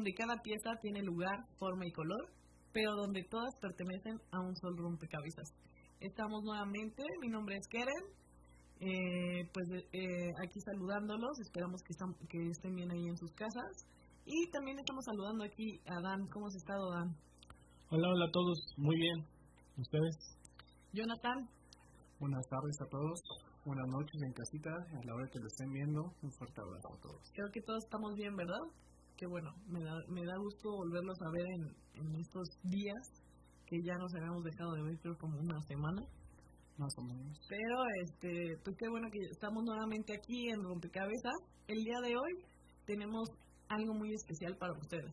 Donde cada pieza tiene lugar, forma y color, pero donde todas pertenecen a un solo rompecabezas. Estamos nuevamente, mi nombre es Keren, eh, pues eh, aquí saludándolos, esperamos que, que estén bien ahí en sus casas. Y también estamos saludando aquí a Dan. ¿Cómo has estado, Dan? Hola, hola a todos. Muy bien. ¿Ustedes? Jonathan. Buenas tardes a todos. Buenas noches en casita, a la hora que lo estén viendo. Un fuerte abrazo a todos. Creo que todos estamos bien, ¿verdad? Que bueno, me da, me da gusto volverlos a ver en, en estos días que ya nos habíamos dejado de ver, creo como una semana. Más o menos. Pero, este, pues qué bueno que estamos nuevamente aquí en Rompecabezas. El día de hoy tenemos algo muy especial para ustedes.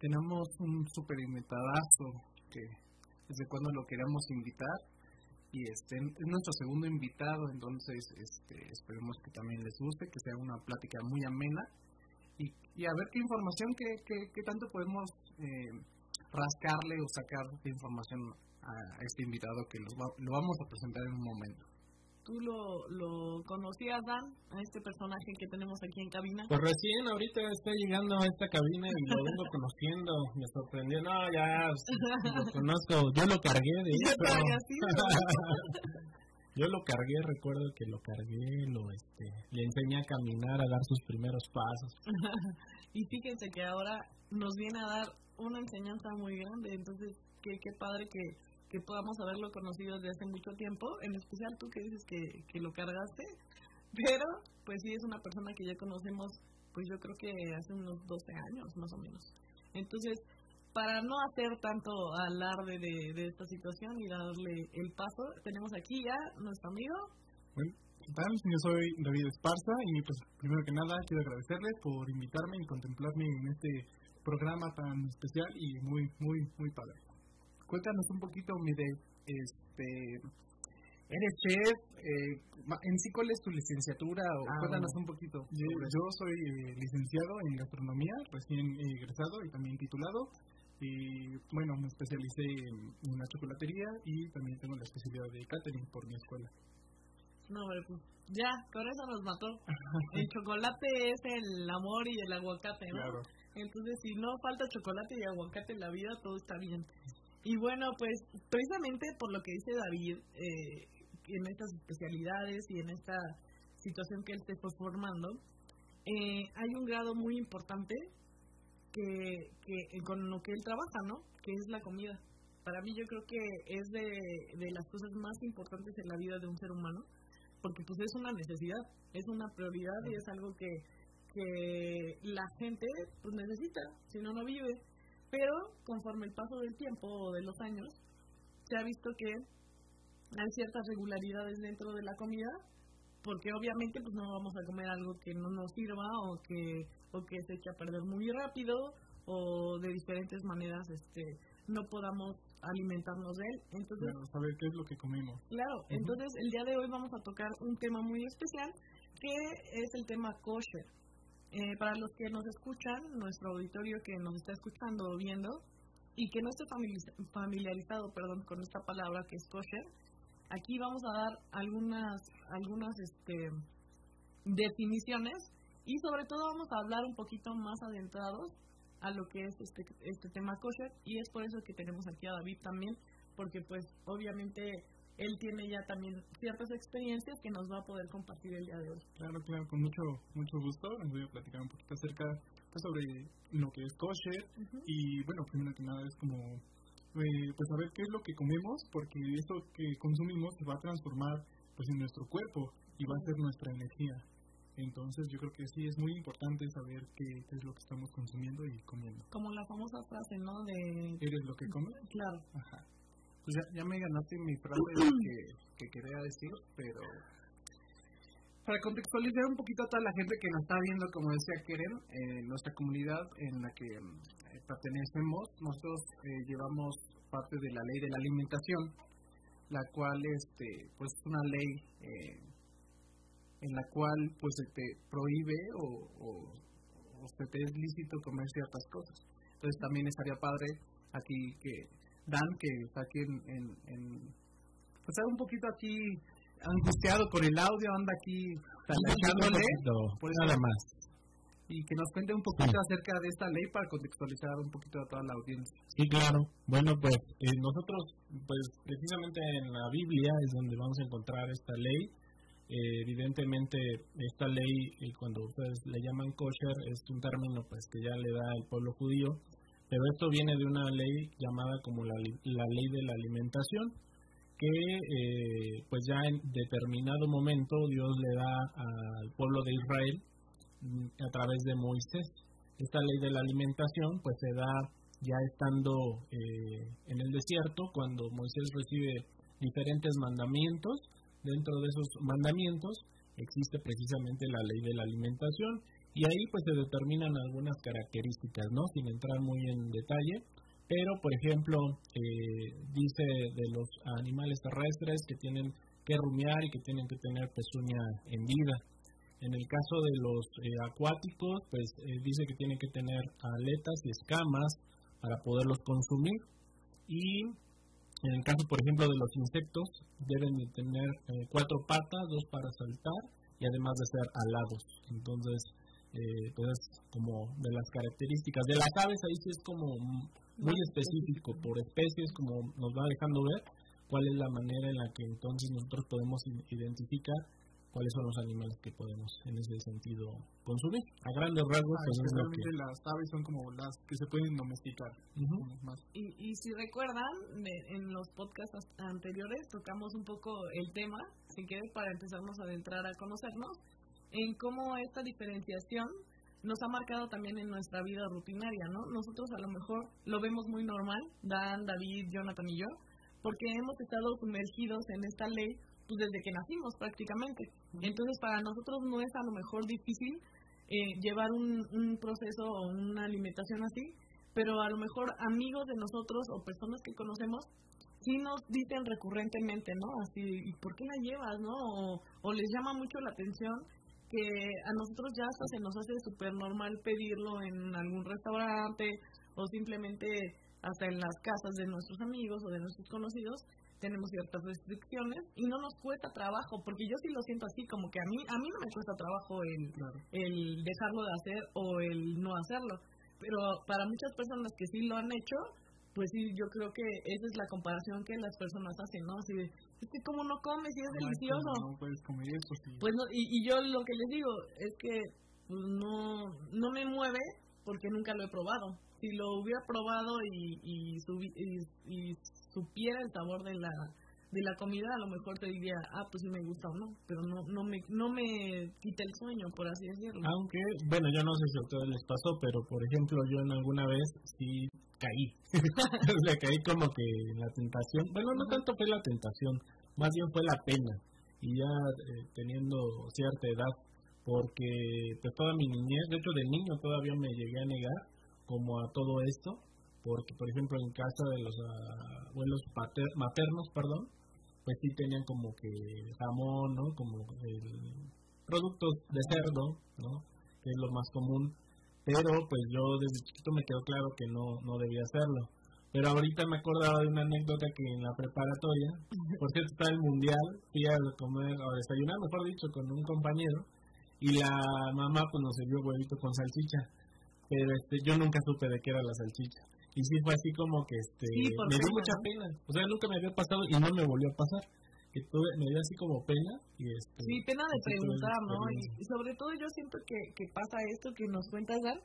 Tenemos un super invitadazo que desde cuando lo queremos invitar y este es nuestro segundo invitado, entonces este, esperemos que también les guste, que sea una plática muy amena y, a ver qué información, qué, qué, tanto podemos eh, rascarle o sacar de información a este invitado que lo vamos a presentar en un momento tú lo, lo conocías, Dan, a este personaje que tenemos aquí en cabina? Pues recién ahorita está llegando a esta cabina y lo vengo conociendo. Me sorprendió. No, ya lo conozco. Yo lo cargué, de hecho. Yo lo cargué, recuerdo que lo cargué, lo este, le enseñé a caminar, a dar sus primeros pasos. y fíjense que ahora nos viene a dar una enseñanza muy grande, entonces qué, qué padre que, que podamos haberlo conocido desde hace mucho tiempo, en especial tú que dices que, que lo cargaste, pero pues sí es una persona que ya conocemos, pues yo creo que hace unos 12 años más o menos. Entonces, para no hacer tanto alarde de, de esta situación y darle el paso, tenemos aquí ya nuestro amigo. Bueno, ¿qué tal? Yo soy David Esparza y pues primero que nada quiero agradecerles por invitarme y contemplarme en este programa tan especial y muy, muy, muy padre cuéntanos un poquito, mire, este, eres chef, eh, en sí cuál es tu licenciatura o ah, cuéntanos un poquito. Yo, soy eh, licenciado en gastronomía, recién egresado y también titulado. Y bueno, me especialicé en, una chocolatería y también tengo la especialidad de catering por mi escuela. No, pues ya, con eso nos mató. el chocolate es el amor y el aguacate, ¿no? Claro. Entonces, si no falta chocolate y aguacate en la vida, todo está bien. Y bueno, pues precisamente por lo que dice David, eh, en estas especialidades y en esta situación que él se fue formando, eh, hay un grado muy importante que, que con lo que él trabaja, ¿no? Que es la comida. Para mí yo creo que es de, de las cosas más importantes en la vida de un ser humano, porque pues es una necesidad, es una prioridad y es algo que, que la gente pues necesita, si no, no vive. Pero conforme el paso del tiempo o de los años, se ha visto que hay ciertas regularidades dentro de la comida, porque obviamente pues no vamos a comer algo que no nos sirva o que o que se eche a perder muy rápido o de diferentes maneras este no podamos alimentarnos de él. Entonces, saber qué es lo que comemos. Claro, entonces el día de hoy vamos a tocar un tema muy especial que es el tema kosher. Eh, para los que nos escuchan, nuestro auditorio que nos está escuchando o viendo y que no esté familiarizado perdón, con esta palabra que es kosher, aquí vamos a dar algunas, algunas este, definiciones y sobre todo vamos a hablar un poquito más adentrados a lo que es este, este tema kosher y es por eso que tenemos aquí a David también, porque pues obviamente él tiene ya también ciertas experiencias que nos va a poder compartir el día de hoy. Claro, claro, con mucho mucho gusto. Les voy a platicar un poquito acerca pues, sobre lo que es kosher y bueno, primero que nada es como eh, pues saber qué es lo que comemos porque eso que consumimos se va a transformar pues en nuestro cuerpo y va a ser nuestra energía. Entonces yo creo que sí es muy importante saber qué, es lo que estamos consumiendo y comiendo. Como la famosa frase, ¿no? De... ¿Eres lo que comes? Claro. Ajá. Pues ya, me ganaste mi frase que, que quería decir, pero para contextualizar un poquito a toda la gente que nos está viendo, como decía Keren, en nuestra comunidad en la que eh, pertenecemos, nosotros eh, llevamos parte de la ley de la alimentación, la cual este, pues es una ley eh, en la cual pues se te prohíbe o, o, se te es lícito comer ciertas cosas. Entonces también estaría padre aquí que Dan, que está aquí en, en, en pues un poquito aquí angustiado con el audio, anda aquí talachándole. Pues nada más. Y que nos cuente un poquito acerca de esta ley para contextualizar un poquito a toda la audiencia. Sí, claro. Bueno, pues eh, nosotros, pues precisamente en la Biblia es donde vamos a encontrar esta ley. Eh, evidentemente, esta ley, eh, cuando ustedes le llaman kosher, es un término pues que ya le da al pueblo judío, pero esto viene de una ley llamada como la, la ley de la alimentación que eh, pues ya en determinado momento Dios le da al pueblo de Israel mm, a través de Moisés. Esta ley de la alimentación pues se da ya estando en el desierto cuando Moisés recibe diferentes mandamientos. Dentro de esos mandamientos existe precisamente la ley de la alimentación y ahí pues se determinan algunas características, ¿no? Sin entrar muy en detalle, pero por ejemplo eh, dice de los animales terrestres que tienen que rumiar y que tienen que tener pezuña en vida. En el caso de los eh, acuáticos, pues eh, dice que tienen que tener aletas y escamas para poderlos consumir. Y en el caso, por ejemplo, de los insectos, deben de tener cuatro patas, dos para saltar y además de ser alados. Entonces, pues como de las características. De las aves ahí sí es como muy específico por especies, como nos va dejando ver cuál es la manera en la que entonces nosotros podemos identificar cuáles son los animales que podemos en ese sentido consumir. A grandes rasgos, ah, pues las aves son como las que se pueden domesticar. y, y si recuerdan, en los podcasts anteriores tocamos un poco el tema, si quieres, para empezarnos a adentrar a conocernos, en cómo esta diferenciación nos ha marcado también en nuestra vida rutinaria, ¿no? Nosotros a lo mejor lo vemos muy normal, Dan, David, Jonathan y yo, porque hemos estado sumergidos en esta ley pues desde que nacimos prácticamente. Entonces para nosotros no es a lo mejor difícil eh, llevar un, un proceso o una alimentación así, pero a lo mejor amigos de nosotros o personas que conocemos sí nos dicen recurrentemente, ¿no? Así, ¿y por qué la llevas, no? O, o les llama mucho la atención que a nosotros ya hasta se nos hace súper normal pedirlo en algún restaurante o simplemente hasta en las casas de nuestros amigos o de nuestros conocidos tenemos ciertas restricciones y no nos cuesta trabajo porque yo sí lo siento así como que a mí a mí no me cuesta trabajo el, el dejarlo de hacer o el no hacerlo pero para muchas personas que sí lo han hecho pues sí, yo creo que esa es la comparación que las personas hacen, ¿no? Así de, es que como no comes y es delicioso. No, puedes comer eso, sí. Pues no, y, y, yo lo que les digo es que pues no, no me mueve porque nunca lo he probado. Si lo hubiera probado y, y, y, supiera el sabor de la de la comida, a lo mejor te diría, ah, pues sí me gusta o no, pero no no me no me quita el sueño, por así decirlo. Aunque, bueno, yo no sé si a ustedes les pasó, pero por ejemplo, yo en alguna vez sí caí. sea, caí como que en la tentación. Bueno, no tanto fue la tentación, más bien fue la pena. Y ya eh, teniendo cierta edad, porque pues toda mi niñez, de hecho de niño todavía me llegué a negar como a todo esto, porque por ejemplo en casa de los abuelos maternos, perdón, pues sí tenían como que jamón, ¿no? Como productos de cerdo, ¿no? Que es lo más común pero pues yo desde chiquito me quedó claro que no, no debía hacerlo. Pero ahorita me acordaba de una anécdota que en la preparatoria, por cierto está el mundial, fui a comer, o desayunar, mejor dicho, con un compañero, y la mamá pues nos sirvió huevito con salchicha, pero este, yo nunca supe de qué era la salchicha. Y sí fue así como que este, me dio mucha pena, o sea, nunca me había pasado y no me volvió a pasar que me dio así como pena. Y este, sí, pena de preguntar, ¿no? Y, sobre todo yo siento que, que pasa esto que nos cuentas, Dan,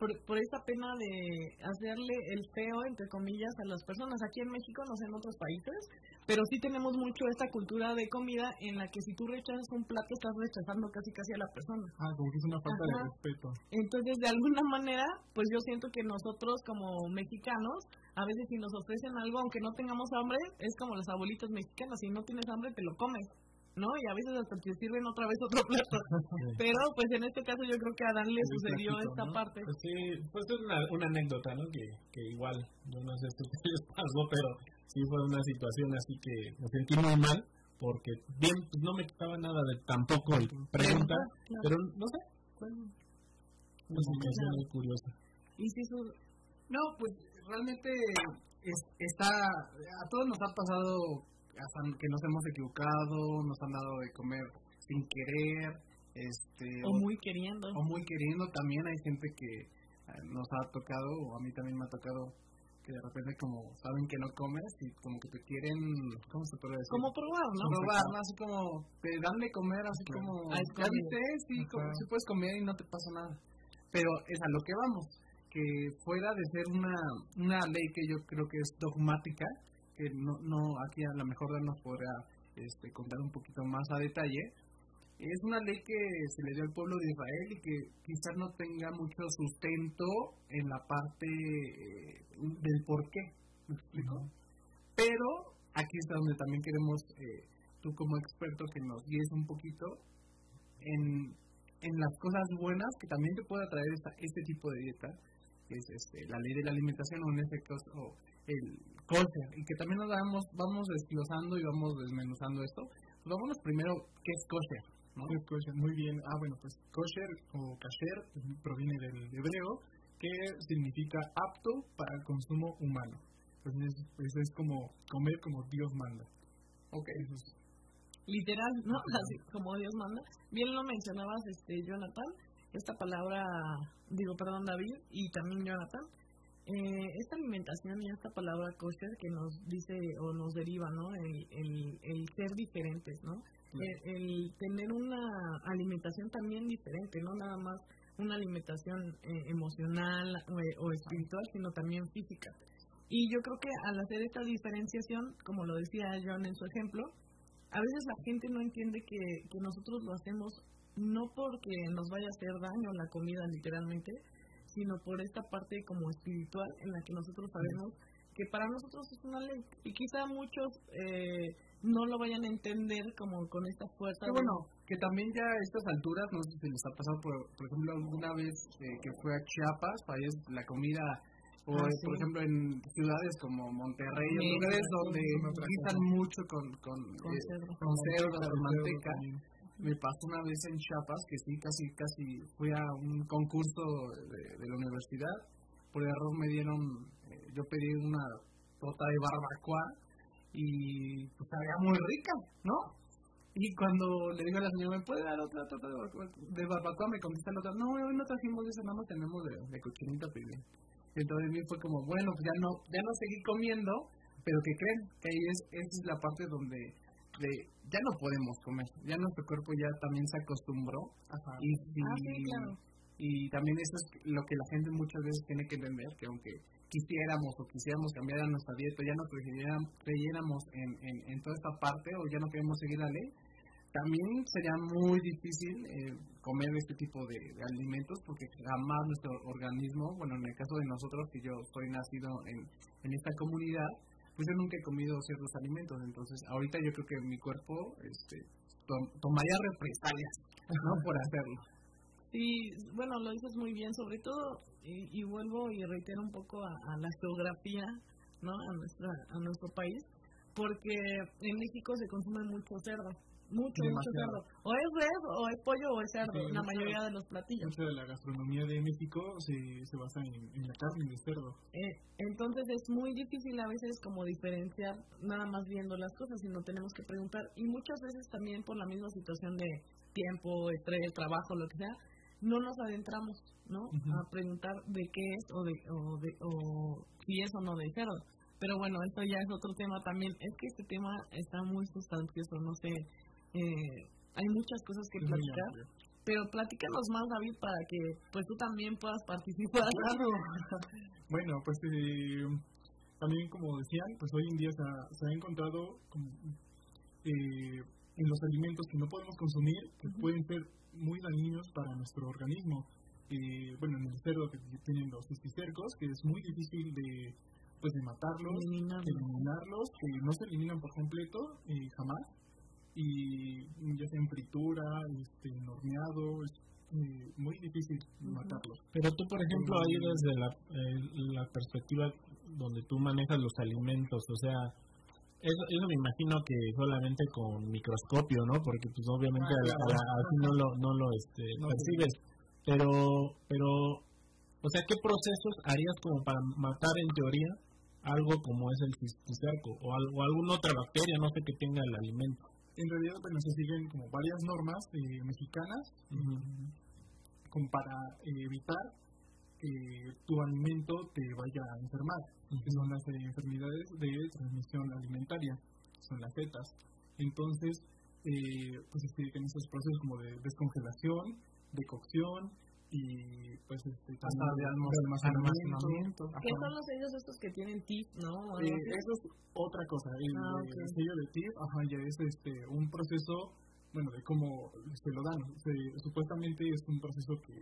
por, por esta pena de hacerle el feo, entre comillas, a las personas. Aquí en México, no sé en otros países, pero sí tenemos mucho esta cultura de comida en la que si tú rechazas un plato, estás rechazando casi casi a la persona. Ah, como que es una falta de respeto. Entonces, de alguna manera, pues yo siento que nosotros como mexicanos, a veces si nos ofrecen algo, aunque no tengamos hambre, es como los abuelitos mexicanos, si no tienes hambre, te lo comes. ¿No? Y a veces hasta te sirven otra vez otro plato. Pero pues en este caso yo creo que a Dan le sucedió esta parte. Pues sí, pues es una, una anécdota, ¿no? Que, que igual, yo no sé si les pasó, pero sí fue una situación así que me sentí muy mal porque bien, pues no me quitaba nada de tampoco el pregunta, pero no sé, fue una situación muy curiosa. Y si su... No, pues realmente es, está, a todos nos ha pasado que nos hemos equivocado, nos han dado de comer sin querer, este o, muy queriendo. O muy queriendo también hay gente que eh, nos ha tocado, o a mí también me ha tocado que de repente como saben que no comes y como que te quieren, ¿cómo se puede decir? Como probar, ¿no? Probar, ¿no? Así como te dan de comer, así como, ya viste, sí, como, si puedes comer y no te pasa nada. Pero es a lo que vamos, que fuera de ser una, una ley que yo creo que es dogmática, no, no aquí a lo mejor nos podrá este, contar un poquito más a detalle. Es una ley que se le dio al pueblo de Israel y que quizás no tenga mucho sustento en la parte eh, del por qué, ¿me explico? Pero aquí está donde también queremos, eh, tú como experto, que nos guíes un poquito en, en las cosas buenas que también te pueda traer esta, este tipo de dieta, que es este, la ley de la alimentación o en este caso el kosher y que también nos vamos, vamos desglosando y vamos desmenuzando esto. Pues vámonos primero, ¿qué es kosher? ¿no? Es kosher, muy bien. Ah, bueno, pues kosher o kasher proviene del hebreo que significa apto para el consumo humano. Entonces, pues es como comer como Dios manda. Ok. Literal, ¿no? Así como Dios manda. Bien lo mencionabas, este Jonathan, esta palabra, digo, perdón, David, y también Jonathan, eh, esta alimentación y esta palabra kosher que nos dice o nos deriva, ¿no? El, el, ser diferentes, ¿no? El, tener una alimentación también diferente, no nada más una alimentación eh, emocional o, espiritual, sino también física. Y yo creo que al hacer esta diferenciación, como lo decía John en su ejemplo, a veces la gente no entiende que, que nosotros lo hacemos no porque nos vaya a hacer daño la comida literalmente, sino por esta parte como espiritual en la que nosotros sabemos que para nosotros es una ley. Y quizá muchos eh, no lo vayan a entender como con esta fuerza. Pero bueno, que también ya a estas alturas, no sé si les ha pasado, por, por ejemplo, alguna vez eh, que fue a Chiapas, para la comida, o ah, por ejemplo en ciudades como Monterrey, lugares donde utilizan mucho con, con, con cerdo, con, con manteca me pasó una vez en Chiapas que sí, casi, casi fui a un concurso de, la universidad. Por error me dieron, eh, yo pedí una torta de barbacoa y pues sabía muy rica, ¿no? Y cuando le digo a la señora, ¿me puede dar otra torta de barbacoa? De me contesta la otra, no, no trajimos eso, nada más tenemos de, de cochinita pibil. Entonces a mí fue como, bueno, pues ya no, ya no seguí comiendo, pero que creen que ahí es, esa es la parte donde de ya no podemos comer, ya nuestro cuerpo ya también se acostumbró Y, ah, y también eso es lo que la gente muchas veces tiene que entender, que aunque quisiéramos o quisiéramos cambiar a nuestra dieta, ya no creyéramos en, en, en, toda esta parte o ya no queremos seguir la ley, también sería muy difícil eh, comer este tipo de, alimentos porque jamás nuestro organismo, bueno, en el caso de nosotros, que yo soy nacido en, en esta comunidad, pues yo nunca he comido ciertos alimentos, entonces ahorita yo creo que mi cuerpo este, tomaría represalias, ¿no? Por hacerlo. Sí, bueno, lo dices muy bien, sobre todo, y, vuelvo y reitero un poco a, a, la geografía, ¿no? A, nuestra, a nuestro país, porque en México se consume mucho cerdo mucho, mucho cerdo. O es res, o es pollo, o es cerdo, la mayoría de los platillos. Mucha de la gastronomía de México se, se basa en, en la carne de cerdo. Eh, entonces es muy difícil a veces como diferenciar nada más viendo las cosas, sino tenemos que preguntar. Y muchas veces también por la misma situación de tiempo, estrés, trabajo, lo que sea, no nos adentramos, ¿no? A preguntar de qué es o, de, o, de, o si es o no de cerdo. Pero bueno, esto ya es otro tema también. Es que este tema está muy sustancioso, no sé eh, hay muchas cosas que platicar, pero platícanos más, David, para que pues tú también puedas participar. Claro. bueno, pues eh, también como decían, pues hoy en día se ha, se ha encontrado eh, en los alimentos que no podemos consumir, que pueden ser muy dañinos para nuestro organismo. Eh, bueno, en el cerdo que tienen los cisticercos, que es muy difícil de pues de matarlos, eliminarlos, que no se eliminan por completo eh, jamás, y ya sea en fritura, este, en horneado, es eh, muy difícil matarlos. Pero tú, por ejemplo, ahí desde la, la perspectiva donde tú manejas los alimentos, o sea, eso, eso me imagino que solamente con microscopio, ¿no? Porque pues obviamente ah, así no lo, no lo este, percibes. Pero, pero, o sea, ¿qué procesos harías como para matar en teoría algo como es el cisticerco o, algo, alguna otra bacteria, no sé, que tenga el alimento? En realidad, bueno, se siguen como varias normas eh, mexicanas como para eh, evitar que tu alimento te vaya a enfermar que son las enfermedades de transmisión alimentaria, son las zetas. Entonces, eh, pues existen esos procesos como de descongelación, de cocción y pues este, hasta de almacenamiento. ¿Qué son los sellos estos que tienen TIF, no? Eh, eso es otra cosa. El, ah, sello de TIF, ajá, ya es este, un proceso, bueno, de cómo se lo dan. supuestamente es un proceso que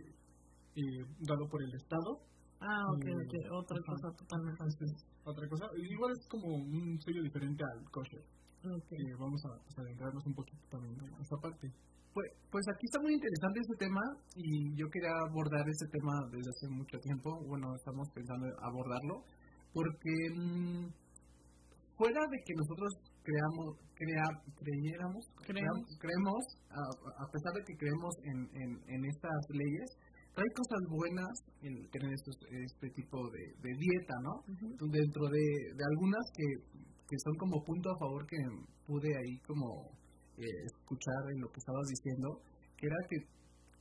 eh, dado por el Estado Ah, ok, ok. Otra cosa totalmente. otra cosa. Igual es como un sello diferente al kosher. Okay. vamos a pues, adentrarnos un poquito también en esa parte. Pues, pues aquí está muy interesante este tema y yo quería abordar este tema desde hace mucho tiempo. Bueno, estamos pensando en abordarlo porque mmm, fuera de que nosotros creamos, crea, creyéramos, creemos, creemos a, a, pesar de que creemos en, en, en estas leyes, hay cosas buenas en tener este tipo de, dieta, ¿no? Dentro de, algunas que, que, son como punto a favor que pude ahí como eh, escuchar en lo que estabas diciendo, que era que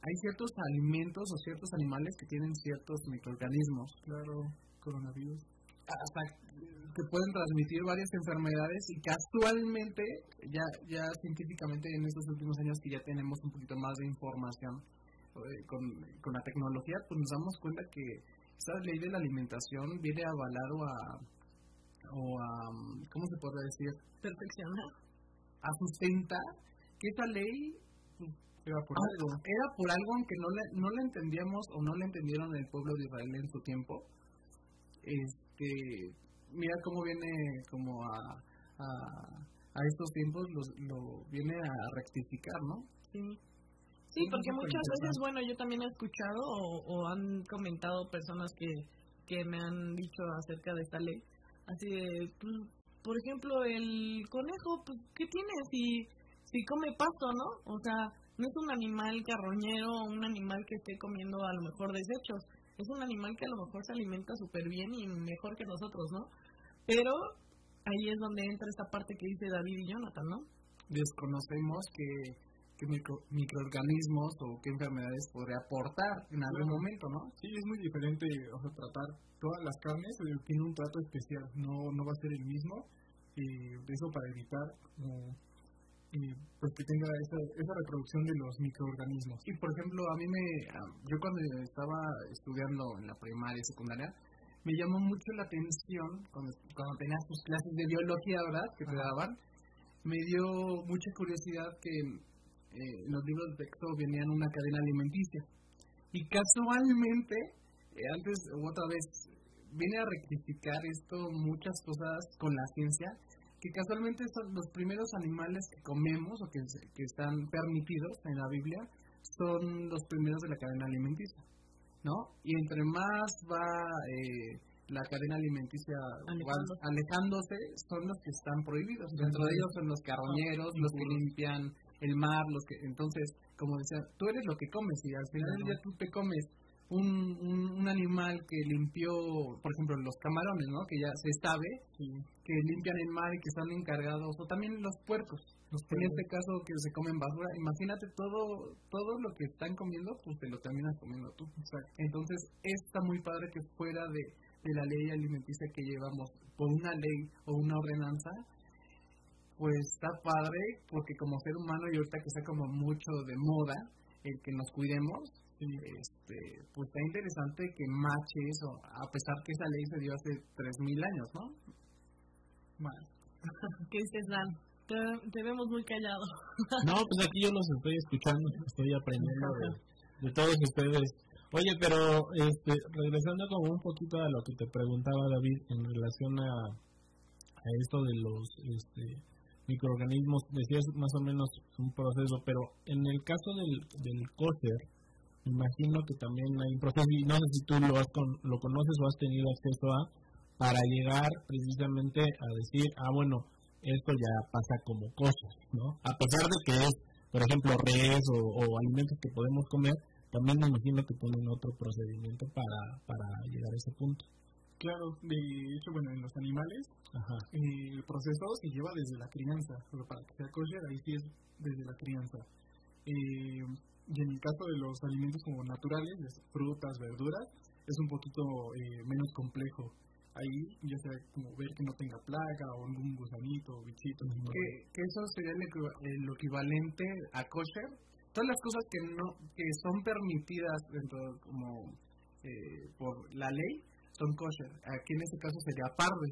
hay ciertos alimentos o ciertos animales que tienen ciertos microorganismos. Claro, coronavirus. Hasta que pueden transmitir varias enfermedades y casualmente, ya, ya científicamente en estos últimos años que ya tenemos un poquito más de información, eh, con, con la tecnología, pues nos damos cuenta que esta ley de la alimentación viene avalado a, o a, ¿cómo se puede decir? Perfeccionar. A sustentar que esa ley pues, era por algo. Era por algo aunque no le, no le entendíamos o no le entendieron el pueblo de Israel en su tiempo. Este, mira cómo viene como a, a, a estos tiempos lo, lo viene a rectificar, ¿no? Sí. Sí, porque muchas veces, bueno, yo también he escuchado o, han comentado personas que, que me han dicho acerca de esta ley. Así de, pues, por ejemplo, el conejo, pues, ¿qué tiene si, si come pasto, no? O sea, no es un animal carroñero, un animal que esté comiendo a lo mejor desechos. Es un animal que a lo mejor se alimenta súper bien y mejor que nosotros, ¿no? Pero ahí es donde entra esta parte que dice David y Jonathan, ¿no? Desconocemos que qué microorganismos o qué enfermedades podría aportar en algún momento, ¿no? Sí, es muy diferente o sea, tratar todas las carnes, eh, tiene un trato especial, no, no va a ser el mismo, y eso para evitar pues que tenga esa, esa reproducción de los microorganismos. Y por ejemplo, a mí me, yo cuando estaba estudiando en la primaria y secundaria, me llamó mucho la atención cuando, cuando tenías tus clases de biología, ¿verdad? Que te daban, me dio mucha curiosidad que eh, los libros de texto venían una cadena alimenticia. Y casualmente, eh, antes u otra vez, viene a rectificar esto muchas cosas con la ciencia, que casualmente son los primeros animales que comemos o que, que están permitidos en la Biblia, son los primeros de la cadena alimenticia. ¿No? Y entre más va eh, la cadena alimenticia alejándose, son los que están prohibidos. Dentro de ellos son los carroñeros, los que limpian el mar, los que entonces, como decía, tú eres lo que comes y al final del día tú te comes un, un, animal que limpió, por ejemplo, los camarones, ¿no? Que ya se sabe que limpian el mar y que están encargados, o también los puercos, los en este caso que se comen basura. Imagínate todo todo lo que están comiendo, pues te lo terminas comiendo tú. Entonces, está muy padre que fuera de, de la ley alimenticia que llevamos por una ley o una ordenanza, pues está padre porque como ser humano y ahorita que está como mucho de moda el que nos cuidemos, este, pues está interesante que mache eso, a pesar que esa ley se dio hace 3.000 años, ¿no? Mal. ¿Qué dices, Dan? Te, vemos muy callado. no, pues aquí yo los estoy escuchando, estoy aprendiendo de, todos ustedes. Oye, pero este, regresando como un poquito a lo que te preguntaba David en relación a, a esto de los este, microorganismos, decías más o menos un proceso, pero en el caso del, del kosher, imagino que también hay un proceso, y no sé si tú lo, has lo conoces o has tenido acceso a, para llegar precisamente a decir, ah, bueno, esto ya pasa como cosas, ¿no? A pesar de que es, por ejemplo, res o, alimentos que podemos comer, también me imagino que tienen otro procedimiento para, para llegar a ese punto. Claro, de hecho, bueno, en los animales, eh, el proceso se lleva desde la crianza, pero para que sea kosher, ahí sí es desde la crianza. Eh, y en el caso de los alimentos como naturales, frutas, verduras, es un poquito eh, menos complejo. Ahí ya sea como ver que no tenga plaga o algún gusanito o bichito. Que, que eso sería el, equivalente a kosher. Todas las cosas que no que son permitidas dentro como eh, por la ley son kosher. Aquí en este caso sería parve.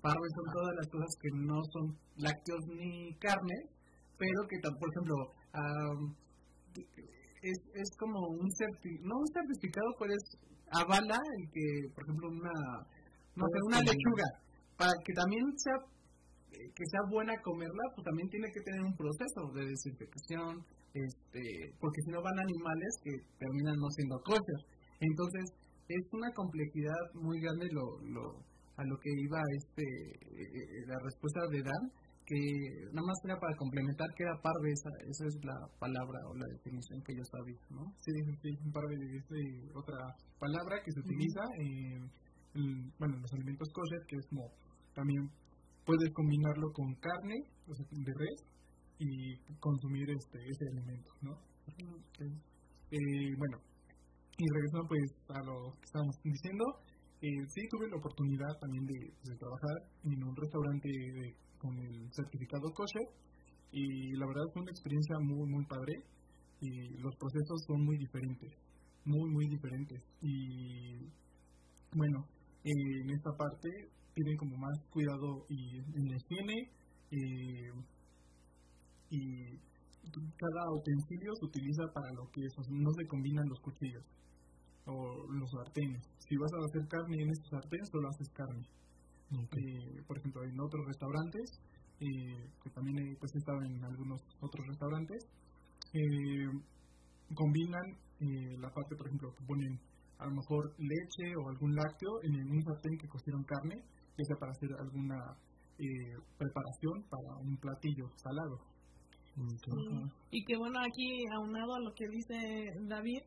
Parve son todas las cosas que no son lácteos ni carne, pero que, por ejemplo, es, es como un certificado, no un certificado, pero es avala el que, por ejemplo, una, no sé, una lechuga, para que también sea que sea buena comerla, pues también tiene que tener un proceso de desinfección, este, porque si no van animales que terminan no siendo kosher. Entonces, es una complejidad muy grande lo, lo, a lo que iba este eh, eh, la respuesta de Dan, que nada más era para complementar que era parve, esa, esa es la palabra o la definición que yo sabía, ¿no? Sí, sí, parve es otra palabra que se utiliza en, bueno, en los alimentos kosher, que es como también puedes combinarlo con carne o sea, de res y consumir este ese alimento, ¿no? Eh, bueno, y regresando pues a lo que estábamos diciendo, eh, sí tuve la oportunidad también de, trabajar en un restaurante con el certificado kosher y la verdad fue una experiencia muy muy padre y los procesos son muy diferentes, muy muy diferentes. Y bueno, en esta parte tienen como más cuidado y en la eh, y cada utensilio se utiliza para lo que es, no se combinan los cuchillos o los sartenes. Si vas a hacer carne en estos sartenes, solo haces carne eh, por ejemplo, en otros restaurantes, eh, que también he, pues, estado en algunos otros restaurantes, eh, combinan la parte, por ejemplo, que ponen a lo mejor leche o algún lácteo en un sartén que cocieron carne, ya sea para hacer alguna preparación para un platillo salado. Y que bueno, aquí aunado a lo que dice David,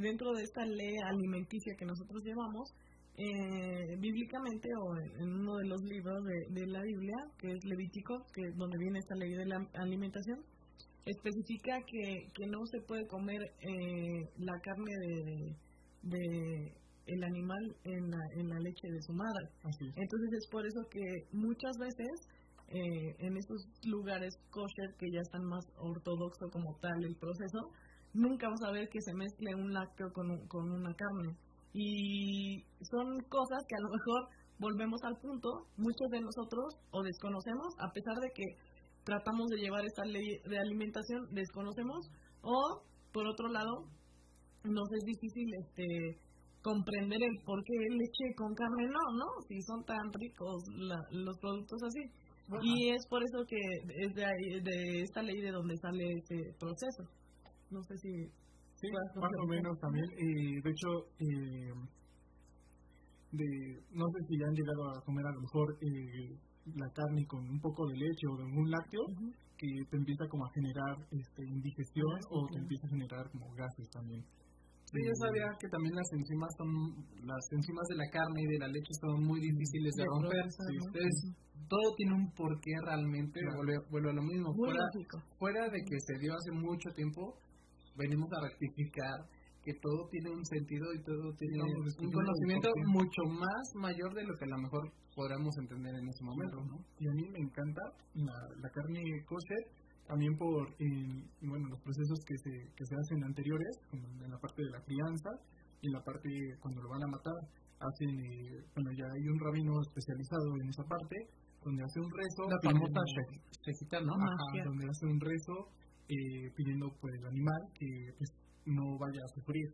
dentro de esta ley alimenticia que nosotros llevamos, eh, bíblicamente o en, uno de los libros de, la Biblia, que es Levítico, que es donde viene esta ley de la alimentación, especifica que, que no se puede comer eh, la carne de, de, el animal en la, en la leche de su madre. Entonces es por eso que muchas veces eh, en estos lugares kosher que ya están más ortodoxo como tal el proceso, nunca vas a ver que se mezcle un lácteo con, con una carne y son cosas que a lo mejor volvemos al punto, muchos de nosotros o desconocemos, a pesar de que tratamos de llevar esta ley de alimentación, desconocemos, o por otro lado, nos es difícil este comprender el por qué leche con carne no, ¿no? Si son tan ricos los productos así. Y es por eso que es de, de esta ley de donde sale ese proceso. No sé si Sí, más o menos también. Eh, de hecho, eh, de, no sé si han llegado a comer a lo mejor eh, la carne con un poco de leche o de algún lácteo, que te empieza como a generar este, indigestión o te empieza a generar como gases también. Sí, yo sabía que también las enzimas son, las enzimas de la carne y de la leche son muy difíciles de, romper. todo tiene un porqué realmente, vuelve, a lo mismo. Fuera, fuera de que se dio hace mucho tiempo, venimos a rectificar que todo tiene un sentido y todo tiene un conocimiento mucho más mayor de lo que a lo mejor podamos entender en ese momento. Y a mí me encanta la, carne kosher también por bueno los procesos que se, que se hacen anteriores, como en la parte de la crianza y en la parte cuando lo van a matar, hacen, eh, bueno, ya hay un rabino especializado en esa parte, donde hace un rezo. La famosa shejita, ¿no? Ajá, donde hace un rezo eh, pidiendo por el animal que pues, no vaya a sufrir.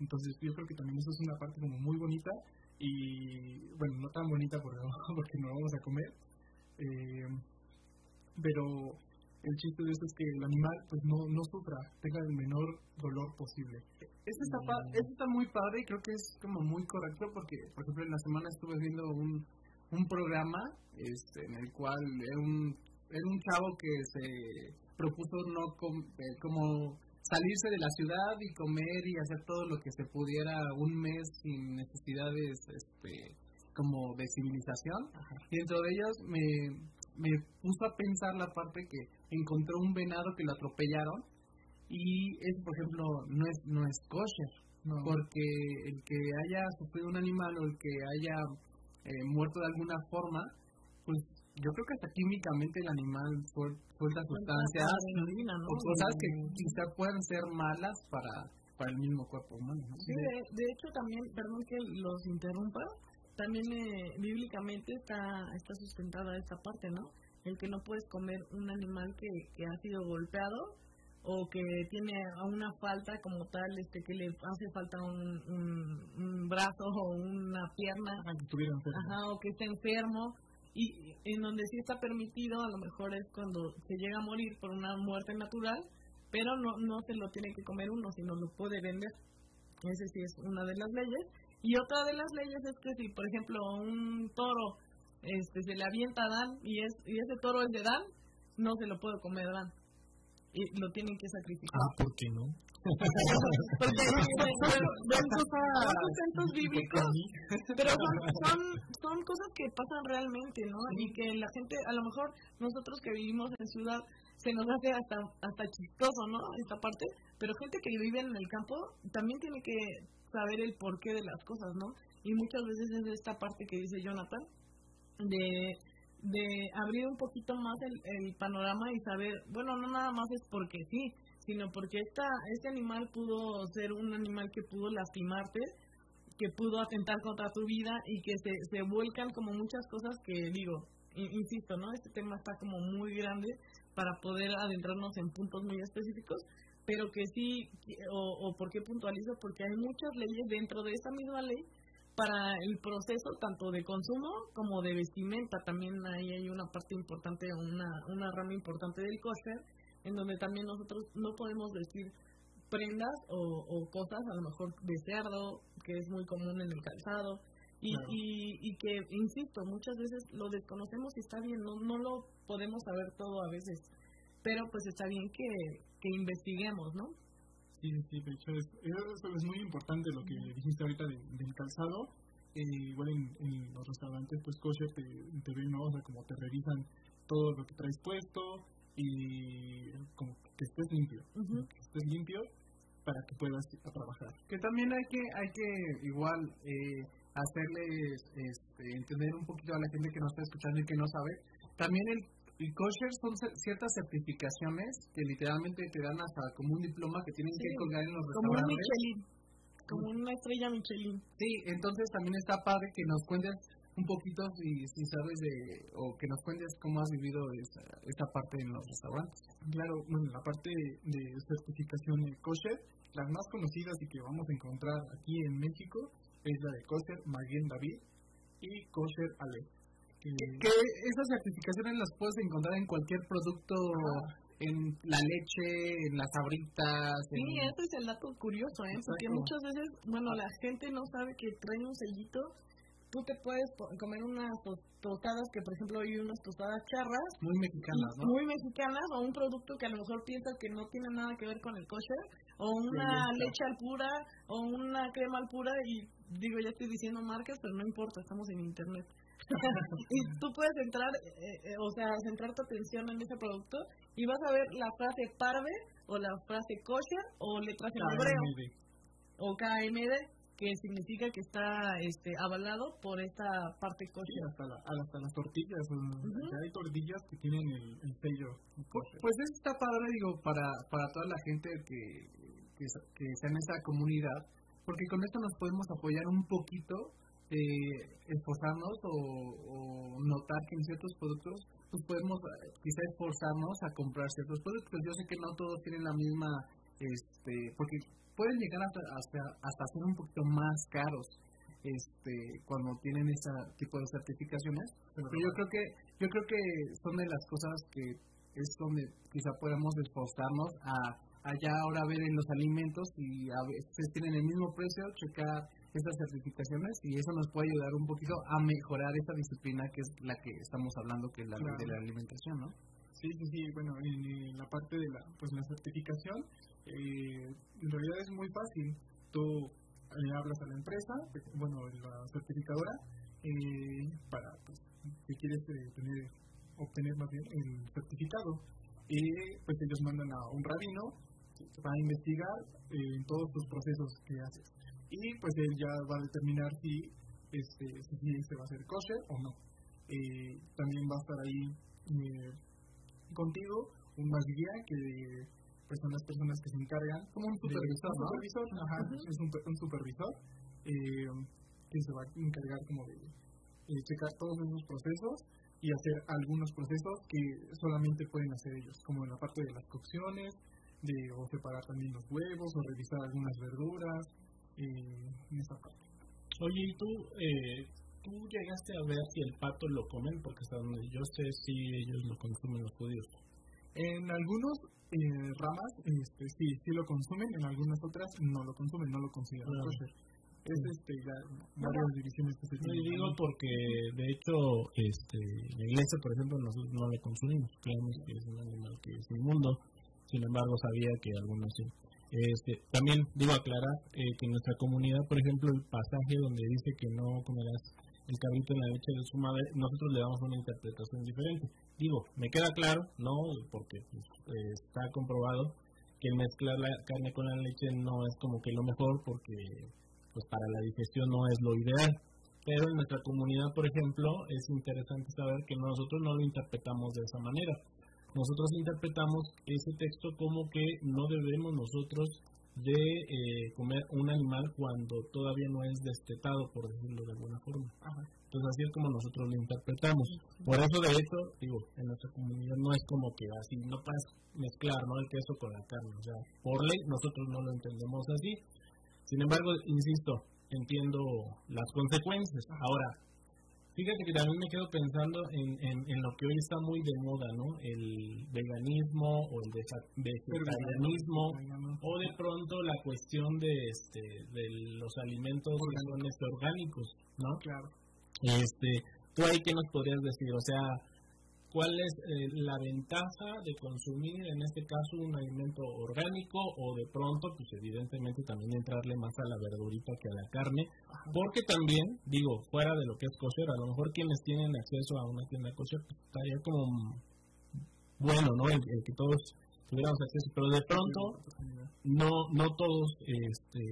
Entonces yo creo que también eso es una parte como muy bonita y bueno, no tan bonita porque, porque no vamos a comer, eh, pero el chiste de esto es que el animal pues no, no sufra, tenga el menor dolor posible. Eso está, eso está muy padre y creo que es como muy correcto porque, por ejemplo, en la semana estuve viendo un, un programa este, en el cual era un, era un chavo que se propuso no eh, como salirse de la ciudad y comer y hacer todo lo que se pudiera un mes sin necesidades este, como de civilización. Y dentro de ellos me, me puso a pensar la parte que encontró un venado que lo atropellaron y eso, por ejemplo, no es, no es kosher. Porque el que haya sufrido un animal o el que haya eh, muerto de alguna forma, pues yo creo que hasta químicamente el animal suelta sustancias o cosas que quizá puedan ser malas para, para el mismo cuerpo humano. Sí, de, hecho también, perdón que los interrumpa, también eh, bíblicamente está, está sustentada esta parte, ¿no? El que no puedes comer un animal que, que ha sido golpeado o que tiene una falta como tal, este que le hace falta un, un, brazo o una pierna, ah, Ajá, o que esté enfermo. Y en donde sí está permitido a lo mejor es cuando se llega a morir por una muerte natural pero no no se lo tiene que comer uno sino lo puede vender. Ese sí es una de las leyes. Y otra de las leyes es que si por ejemplo un toro este se le avienta a Dan y es y ese toro es de Dan no se lo puede comer Dan y lo tienen que sacrificar ah ¿por qué no? Porque son bíblicos, pero son, son, cosas que pasan realmente, ¿no? Y que la gente, a lo mejor nosotros que vivimos en ciudad, se nos hace hasta, hasta chistoso, ¿no? Esta parte, pero gente que vive en el campo también tiene que saber el porqué de las cosas, ¿no? Y muchas veces es esta parte que dice Jonathan, de de abrir un poquito más el, el panorama y saber, bueno, no nada más es porque sí, sino porque esta, este animal pudo ser un animal que pudo lastimarte, que pudo atentar contra tu vida y que se, se vuelcan como muchas cosas que digo, insisto, ¿no? Este tema está como muy grande para poder adentrarnos en puntos muy específicos, pero que sí, o, o por qué puntualizo, porque hay muchas leyes dentro de esa misma ley para el proceso tanto de consumo como de vestimenta. También ahí hay una parte importante, una, una rama importante del kosher, en donde también nosotros no podemos decir prendas o, cosas, a lo mejor de cerdo, que es muy común en el calzado, y, y, que, insisto, muchas veces lo desconocemos y está bien, no, no lo podemos saber todo a veces, pero pues está bien que, que investiguemos, ¿no? Sí, sí, de hecho, es, eso es muy importante lo que dijiste ahorita del calzado. Eh, igual en, los restaurantes, pues kosher te, te ven, ¿no? O sea, como te revisan todo lo que traes puesto, y como que estés limpio, que estés limpio para que puedas trabajar. Que también hay que hay que igual eh, hacerles este, entender un poquito a la gente que nos está escuchando y que no sabe. También el, el kosher son ciertas certificaciones que literalmente te dan hasta como un diploma que tienen que colgar en los como restaurantes. Como un Michelin, como una estrella Michelin. Sí, entonces también está padre que nos cuentes un poquito si, si sabes de, o que nos cuentes cómo has vivido esta, esta parte en los restaurantes. Claro, bueno, la parte de certificación de kosher, las más conocidas y que vamos a encontrar aquí en México es la de kosher Maguen David y kosher Ale. Que, esas certificaciones las puedes encontrar en cualquier producto, en la leche, en las abritas. Sí, ese es el dato curioso, ¿eh? porque muchas veces, bueno, la gente no sabe que trae un sellito tú te puedes comer unas tostadas que, por ejemplo, hay unas tostadas charras. Muy mexicanas, ¿no? Muy mexicanas, o un producto que a lo mejor piensas que no tiene nada que ver con el kosher, o una leche al pura, o una crema al pura, y digo, ya estoy diciendo marcas, pero no importa, estamos en internet. y tú puedes entrar, eh, eh, o sea, centrar tu atención en ese producto y vas a ver la frase parve o la frase kosher o letras en hebreo o KMD que significa que está este avalado por esta parte kosher. hasta, hasta las tortillas, hay tortillas que tienen el, sello. Pues, pues está padre, digo, para, para toda la gente que, que, que está en esa comunidad, porque con esto nos podemos apoyar un poquito eh, esforzarnos o, notar que en ciertos productos pues podemos quizá esforzarnos a comprar ciertos productos. Yo sé que no todos tienen la misma, este, porque pueden llegar hasta, hasta, hasta ser un poquito más caros este cuando tienen ese tipo de certificaciones pero yo creo que yo creo que son de las cosas que es donde quizá podemos esforzarnos a allá ahora ver en los alimentos y a veces tienen el mismo precio checar estas certificaciones y eso nos puede ayudar un poquito a mejorar esta disciplina que es la que estamos hablando, que es la de la alimentación, ¿no? Sí, sí, sí, bueno, en, la parte de la, pues, la certificación, eh, en realidad es muy fácil. Tú le hablas a la empresa, bueno, la certificadora, eh, para, pues, si quieres eh, tener, obtener más bien el certificado. Y pues ellos mandan a un rabino para investigar en todos los procesos que haces y pues él ya va a determinar si este si este va a ser kosher o no. Eh, también va a estar ahí eh, contigo un más guía que pues son las personas que se encargan como un supervisor, ¿no? supervisor ajá, es un, un supervisor eh, que se va a encargar como de checar todos esos procesos y hacer algunos procesos que solamente pueden hacer ellos, como en la parte de las cocciones, de o separar también los huevos o revisar algunas verduras, en esa parte. Oye, ¿y tú, eh, tú llegaste a ver si el pato lo comen? Porque hasta donde yo sé si ellos lo consumen los judíos. En algunos eh, ramas este, sí, sí lo consumen, en algunas otras no lo consumen, no lo consideran kosher. Es este, ya varias divisiones que se tienen. digo porque, de hecho, este, la iglesia, por ejemplo, nosotros no le consumimos. Creemos que es un animal que es inmundo. Sin embargo, sabía que algunos sí. Este, también digo aclarar eh, que en nuestra comunidad, por ejemplo, el pasaje donde dice que no comerás el cabrito en la leche de su madre, nosotros le damos una interpretación diferente. Digo, me queda claro, no, porque pues, está comprobado que mezclar la carne con la leche no es como que lo mejor, porque pues para la digestión no es lo ideal. Pero en nuestra comunidad, por ejemplo, es interesante saber que nosotros no lo interpretamos de esa manera nosotros interpretamos ese texto como que no debemos nosotros de eh, comer un animal cuando todavía no es destetado, por decirlo de alguna forma. Entonces así es como nosotros lo interpretamos. Por eso, de hecho, digo, en nuestra comunidad no es como que así, no puedes mezclar ¿no? el queso con la carne. O sea, por ley nosotros no lo entendemos así. Sin embargo, insisto, entiendo las consecuencias. Ahora, Fíjate que también me quedo pensando en, en, lo que hoy está muy de moda, ¿no? El veganismo o el vegetarianismo o de pronto la cuestión de este de los alimentos este, orgánicos, ¿no? Claro. Este, tú ahí qué nos podrías decir, o sea, cuál es eh, la ventaja de consumir en este caso un alimento orgánico o de pronto, pues evidentemente también entrarle más a la verdurita que a la carne, porque también, digo, fuera de lo que es kosher, a lo mejor quienes tienen acceso a una tienda kosher, pues estaría como bueno, ¿no? El, que todos tuviéramos acceso, pero de pronto no no todos, este,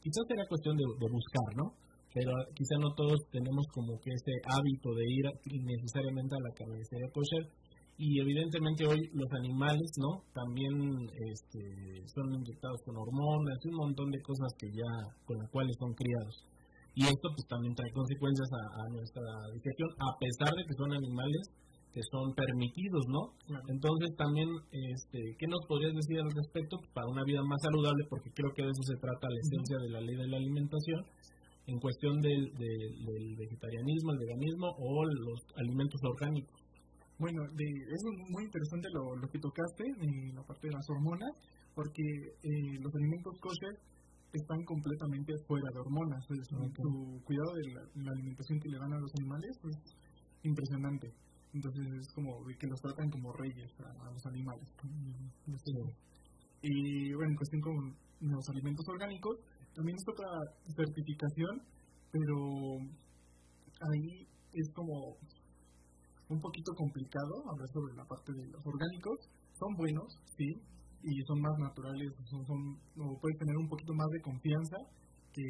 quizás sería cuestión de buscar, ¿no? Pero quizá no todos tenemos como que ese hábito de ir necesariamente a la carnicería kosher y evidentemente hoy los animales no también este, son inyectados con hormonas y un montón de cosas que ya con las cuales son criados y esto pues también trae consecuencias a, nuestra digestión a pesar de que son animales que son permitidos, ¿no? Entonces también, este, ¿qué nos podrías decir al respecto? Para una vida más saludable, porque creo que de eso se trata la esencia de la ley de la alimentación, en cuestión del, del, vegetarianismo, el veganismo o los alimentos orgánicos. Bueno, de, es muy interesante lo, lo que tocaste en la parte de las hormonas, porque eh, los alimentos kosher están completamente fuera de hormonas. Su cuidado de la, alimentación que le dan a los animales es impresionante. Entonces es como que los tratan como reyes a, los animales. Y bueno, en cuestión con los alimentos orgánicos, también es otra certificación, pero ahí es como un poquito complicado hablar sobre la parte de los orgánicos. Son buenos, sí, y son más naturales, son, son o puedes tener un poquito más de confianza que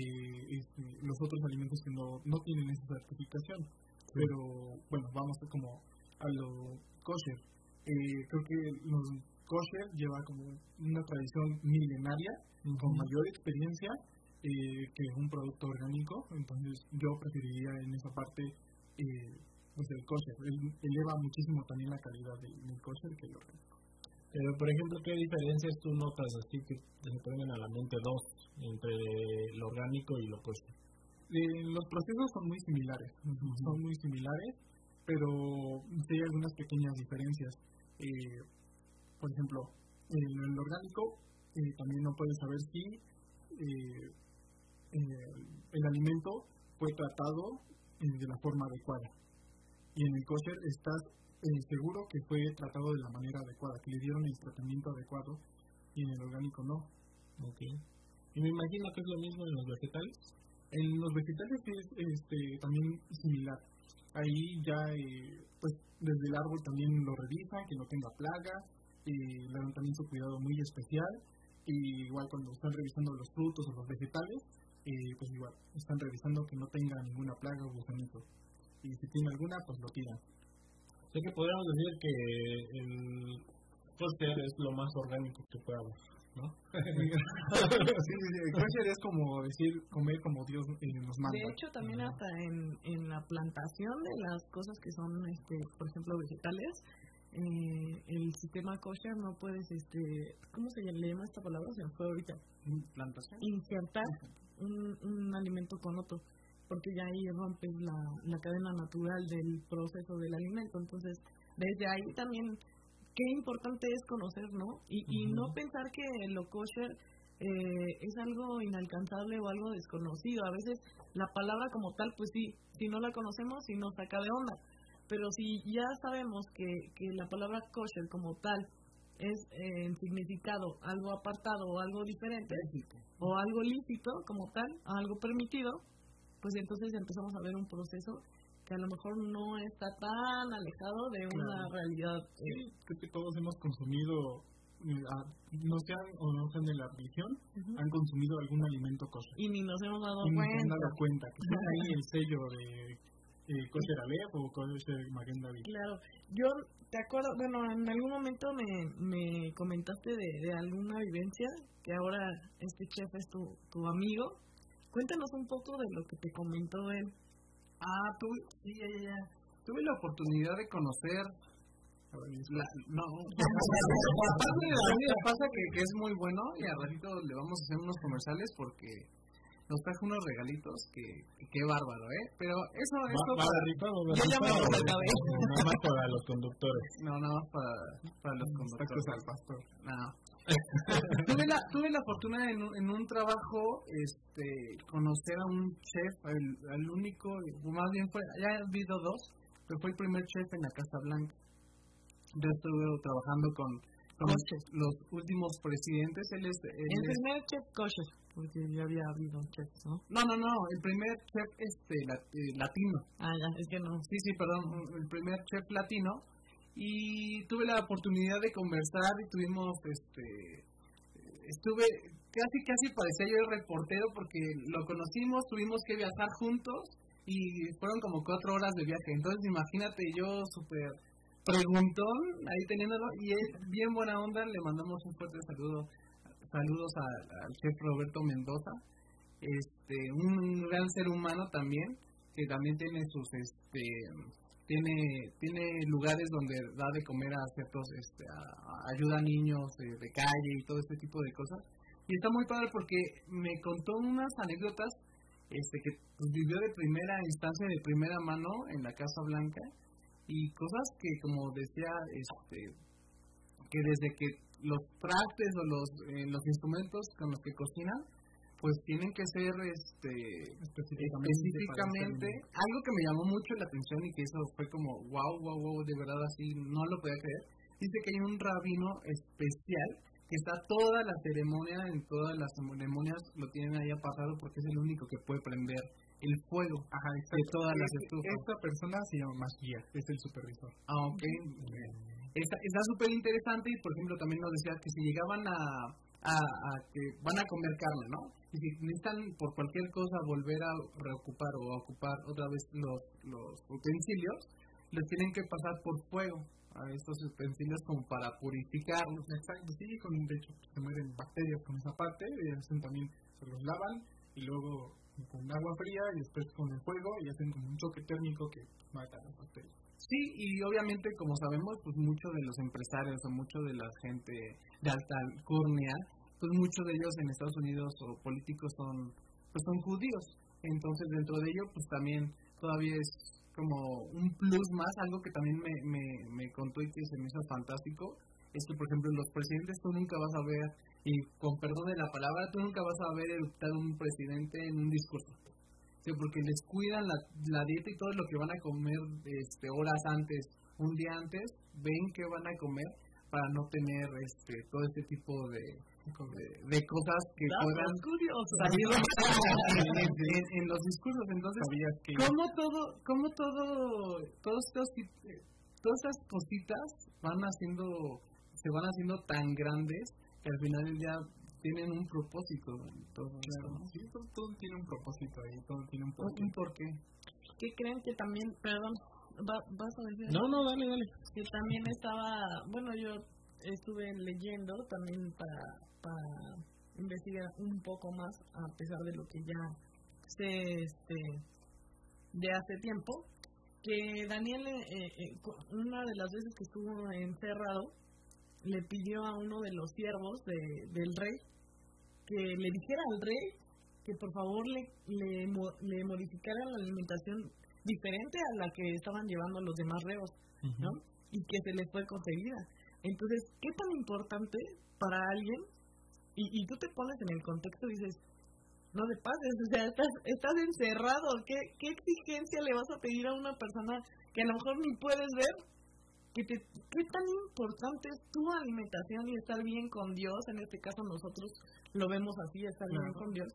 este, los otros alimentos que no, no tienen esa certificación. Pero bueno, vamos como a lo kosher. Eh, creo que los kosher lleva como una tradición milenaria, con mayor experiencia eh, que un producto orgánico. Entonces yo preferiría en esa parte eh, pues el kosher. eleva muchísimo también la calidad del, kosher que el orgánico. Pero, por ejemplo, ¿qué diferencias tú notas así que se ponen a la mente dos entre lo orgánico y lo kosher? Eh, los procesos son muy similares, son muy similares, pero sí hay algunas pequeñas diferencias. Eh, por ejemplo, en el orgánico eh, también no puedes saber si el alimento fue tratado de la forma adecuada. Y en el kosher estás seguro que fue tratado de la manera adecuada, que le dieron el tratamiento adecuado, y en el orgánico no. Okay. Y me imagino que es lo mismo en los vegetales. En los vegetales es este, también similar. Ahí ya, eh, pues desde el árbol también lo revisan, que no tenga plaga, y le dan también su cuidado muy especial. Y igual cuando están revisando los frutos o los vegetales, eh, pues igual, están revisando que no tenga ninguna plaga o gusanito. Y si tiene alguna, pues lo tiran. Sé que podríamos decir que el póster es lo más orgánico que pueda haber. ¿no? sí, sí, es como decir comer como Dios nos manda. De hecho, también hasta en, en la plantación de las cosas que son, este, por ejemplo, vegetales, eh, el sistema kosher no puedes, este, ¿cómo se le llama esta palabra? Se me fue ahorita. Plantación. Insertar un, un alimento con otro, porque ya ahí rompes la, la cadena natural del proceso del alimento. Entonces, desde ahí también qué importante es conocer, ¿no? Y, y no pensar que lo kosher eh, es algo inalcanzable o algo desconocido. A veces la palabra como tal, pues sí, si no la conocemos, sí nos saca de onda. Pero si ya sabemos que, que la palabra kosher como tal es eh, en significado algo apartado o algo diferente, o algo lícito como tal, algo permitido, pues entonces empezamos a ver un proceso que a lo mejor no está tan alejado de una realidad. Sí, creo que todos hemos consumido, eh, no sean o no sean de la religión, han consumido algún alimento kosher. Y ni nos hemos dado y cuenta. Nos dado cuenta que tiene ahí el sello de eh, kosher Aleph o David. Claro, yo te acuerdo, bueno, en algún momento me, me comentaste de, de alguna vivencia que ahora este chef es tu, tu amigo. Cuéntanos un poco de lo que te comentó él. Ah, tuve, sí, ya, ya, ya. Tuve la oportunidad de conocer. La, no, a mí me pasa que, que, es muy bueno y a ratito le vamos a hacer unos comerciales porque nos trajo unos regalitos que, qué bárbaro, ¿eh? Pero eso, eso va para, yo ya me lo acabé. Nada más para los conductores. No, nada más para, para los conductores. al pastor. No. tuve la tuve la fortuna en un, en un trabajo este conocer a un chef el, el único más bien fue ya he habido dos pero fue el primer chef en la Casa Blanca yo estuve trabajando con, con los, los, últimos presidentes él es él el es, primer chef kosher porque ya había habido chefs no no no no el primer chef este eh, latino. Ah ya es que no. Sí sí perdón el primer chef latino. Y tuve la oportunidad de conversar y tuvimos este estuve casi casi parecía yo el reportero porque lo conocimos tuvimos que viajar juntos y fueron como cuatro horas de viaje. Entonces imagínate yo súper preguntón ahí teniéndolo y es bien buena onda le mandamos un fuerte saludo saludos al chef Roberto Mendoza este un gran ser humano también que también tiene sus este tiene tiene lugares donde da de comer a ciertos este, ayuda a niños de, calle y todo este tipo de cosas. Y está muy padre porque me contó unas anécdotas este que pues, vivió de primera instancia de primera mano en la Casa Blanca y cosas que como decía este que desde que los trastes o los eh, los instrumentos con los que cocinan pues tienen que ser este específicamente, algo que me llamó mucho la atención y que eso fue como wow wow wow de verdad así no lo podía creer. Dice que hay un rabino especial que está toda la ceremonia en todas las ceremonias lo tienen ahí apagado porque es el único que puede prender el fuego Ajá, de todas las estufas esta persona se llama Magia es el supervisor. Ah ok está súper interesante y por ejemplo también nos decía que si llegaban a que van a comer carne, ¿no? Y si necesitan por cualquier cosa volver a reocupar o a ocupar otra vez los, los utensilios, les tienen que pasar por fuego a estos utensilios como para purificarlos. Exacto, sí, con, de hecho se mueren bacterias con esa parte, y hacen también, se los lavan y luego con agua fría y después con el fuego y hacen como un choque térmico que mata a las bacterias. Sí, y obviamente, como sabemos, pues muchos de los empresarios o mucho de la gente de alta alcurnia, pues muchos de ellos en Estados Unidos o políticos son, pues son judíos. Entonces, dentro de ello, pues también todavía es como un plus más, algo que también me, me, me contó y que se me hizo fantástico, es que, por ejemplo, los presidentes tú nunca vas a ver, y con perdón de la palabra, tú nunca vas a ver eruptar un presidente en un discurso porque les cuidan la, la, dieta y todo lo que van a comer este, horas antes, un día antes, ven que van a comer para no tener este todo este tipo de, de, cosas que puedan salir en, los discursos. Entonces, que... ¿cómo todo, cómo todo, todos estos, todas estas cositas van haciendo, se van haciendo tan grandes que al final ya tienen un propósito. Todo sí, todo, tiene un propósito ahí, todo tiene un porqué. ¿Un porqué? ¿Qué creen que también, perdón, vas a decir? No, no, dale, dale. Que también estaba, bueno, yo estuve leyendo también para, para investigar un poco más, a pesar de lo que ya sé este, de hace tiempo, que Daniel, eh, eh, una de las veces que estuvo encerrado, le pidió a uno de los siervos de, del rey que le dijera al rey que por favor le, le, le modificara la alimentación diferente a la que estaban llevando los demás reos, ¿no? Y que se le fue conseguida. Entonces, ¿qué tan importante para alguien? Y, y tú te pones en el contexto y dices, no te pases, o sea, estás, estás encerrado, ¿Qué, ¿qué exigencia le vas a pedir a una persona que a lo mejor ni puedes ver? Que te, ¿Qué tan importante es tu alimentación y estar bien con Dios? En este caso nosotros lo vemos así, estar bien con Dios.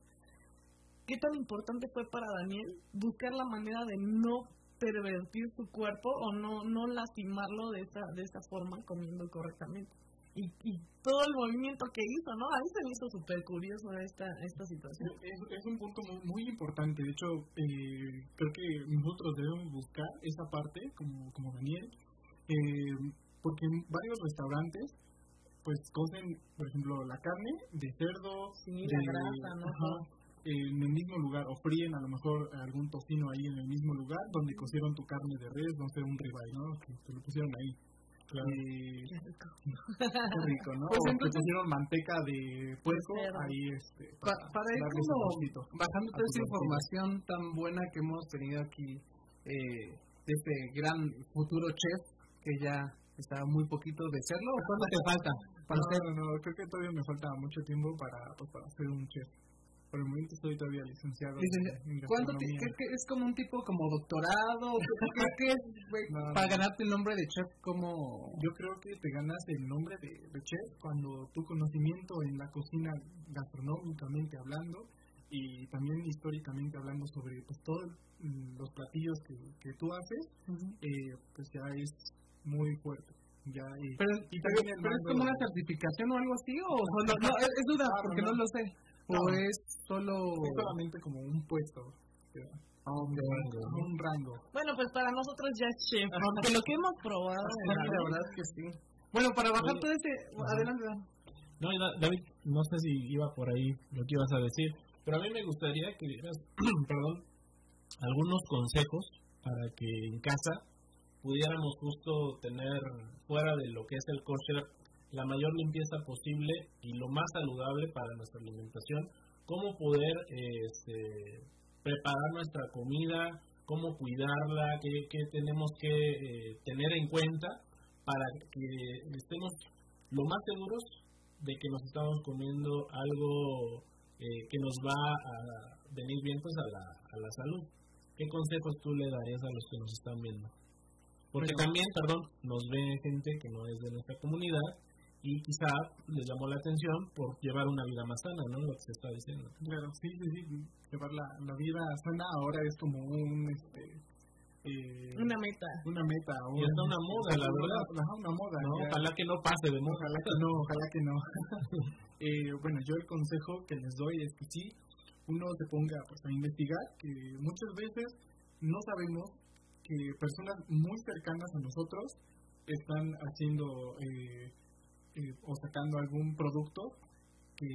¿Qué tan importante fue para Daniel buscar la manera de no pervertir su cuerpo o no no lastimarlo de esa de esa forma comiendo correctamente? Y, y todo el movimiento que hizo, ¿no? A mí se me hizo súper curioso esta, esta situación. Es, un punto muy, importante. De hecho, eh, creo que nosotros debemos buscar esa parte, como, como Daniel, eh, porque varios restaurantes pues cocen, por ejemplo, la carne de cerdo, de la grasa, ¿no? en el mismo lugar, o fríen a lo mejor algún tocino ahí en el mismo lugar donde cocieron tu carne de res, no sé, un ribeye, ¿no? Que, lo pusieron ahí. Claro. Qué rico. ¿no? Pues o pusieron manteca de puerco ahí, este. Para, para ir como bajando toda esa información tan buena que hemos tenido aquí, eh, de este gran futuro chef que ya está muy poquito de serlo, ¿o cuánto te falta? Para no, no, creo que todavía me falta mucho tiempo para, pues, para ser un chef. Por el momento estoy todavía licenciado. ¿Cuánto te, que es como un tipo como doctorado? ¿Qué, es, para ganarte el nombre de chef? como Yo creo que te ganas el nombre de, de chef cuando tu conocimiento en la cocina gastronómicamente hablando y también históricamente hablando sobre pues, todos los platillos que, que tú haces, eh, pues ya es muy fuerte. Ya, y, pero, es como una certificación o algo así, o solo, no, es, duda, porque no, lo sé, o es solo... Es solamente como un puesto. Ah, un, rango, un rango. Bueno, pues para nosotros ya es chef, porque lo que hemos probado... la verdad es que sí. Bueno, para bajar todo este... Adelante, No, David, no sé si iba por ahí lo que ibas a decir, pero a mí me gustaría que dieras, perdón, algunos consejos para que en casa pudiéramos justo tener fuera de lo que es el kosher la mayor limpieza posible y lo más saludable para nuestra alimentación, cómo poder este, preparar nuestra comida, cómo cuidarla, qué, tenemos que eh, tener en cuenta para que estemos lo más seguros de que nos estamos comiendo algo eh, que nos va a venir bien pues, a la, a la salud. ¿Qué consejos tú le darías a los que nos están viendo? Porque también, perdón, nos ve gente que no es de nuestra comunidad y quizá les llamó la atención por llevar una vida más sana, ¿no? Lo que se está diciendo. Claro, sí, sí, sí. Llevar la, la vida sana ahora es como un, este, eh, una meta. Una meta. y está una moda, la verdad. una moda. ojalá que no pase de moda. Ojalá que no, ojalá que no. eh, bueno, yo el consejo que les doy es que sí, uno se ponga pues, a investigar, que muchas veces no sabemos que personas muy cercanas a nosotros están haciendo eh, eh, o sacando algún producto que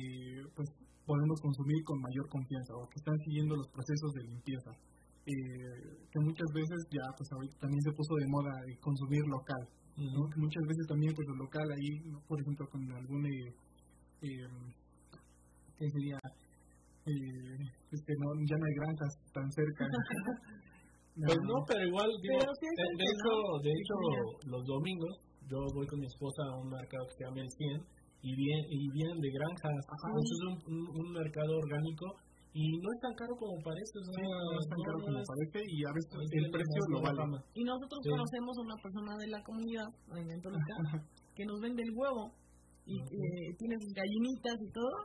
pues podemos consumir con mayor confianza o que están siguiendo los procesos de limpieza. Eh, que muchas veces ya pues también se puso de moda consumir local, que muchas veces también pues lo local ahí, por ejemplo con algún eh, eh, ¿qué sería? Eh, es que no, ya no hay granjas tan cerca. pues no, pero igual, digo, de, hecho, de hecho los domingos yo voy con mi esposa a un mercado que se llama El 100 y, vienen, y vienen de granjas. Entonces es un, un mercado orgánico y no es tan caro como parece. no, es tan caro como parece y a veces el precio lo vale. Y nosotros conocemos a una persona de la comunidad, en Toluca, que nos vende el huevo y eh, tiene sus gallinitas y todo.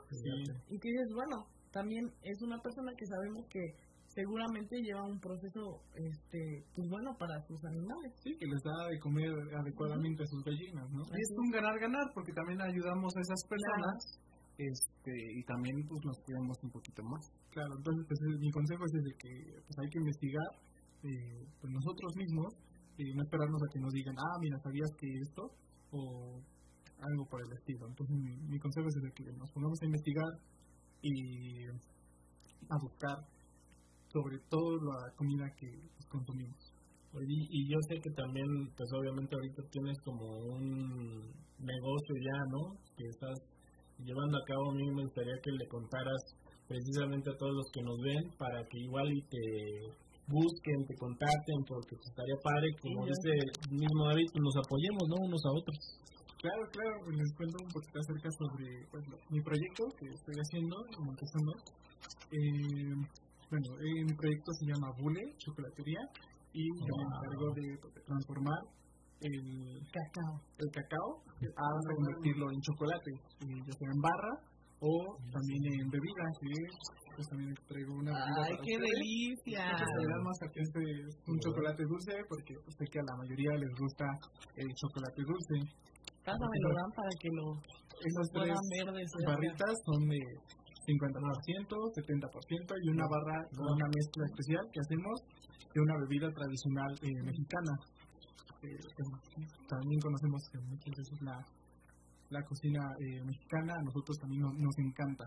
Y que dices, bueno, también es una persona que sabemos que seguramente lleva un proceso este pues bueno para sus animales. Sí que les da de comer adecuadamente a sus gallinas no es un ganar ganar porque también ayudamos a esas personas este y también pues nos cuidamos un poquito más. Claro entonces pues, mi consejo es de que pues hay que investigar eh, pues nosotros mismos y no esperarnos a que nos digan ah mira sabías que esto o algo por el estilo. Entonces mi, consejo es de que nos pongamos a investigar y a buscar sobre todo la comida que pues, consumimos y, y yo sé que también, pues obviamente ahorita tienes como un negocio ya, ¿no? Que estás llevando a cabo, a mí me gustaría que le contaras precisamente a todos los que nos ven para que igual y te busquen, te contacten, porque pues, estaría padre, como dice el mismo David, que nos apoyemos, ¿no? Unos a otros. Claro, claro, pues, les cuento un poquito acerca sobre pues, mi proyecto que estoy haciendo, empezando. Eh, bueno, eh, mi proyecto se llama Bule, Chocolatería, y yo me encargo de, transformar el cacao, el cacao a convertirlo en chocolate, ya sea en barra o también en bebida, que pues también traigo una bebida. ¡Ay, qué delicia! Este es un chocolate dulce, porque sé que a la mayoría les gusta el chocolate dulce. Pásame lo dan para que lo esas tres barritas son de 50%, 70% y una barra una mezcla especial que hacemos de una bebida tradicional eh, mexicana. También conocemos que muchas veces la, la cocina eh, mexicana a nosotros también nos, encanta.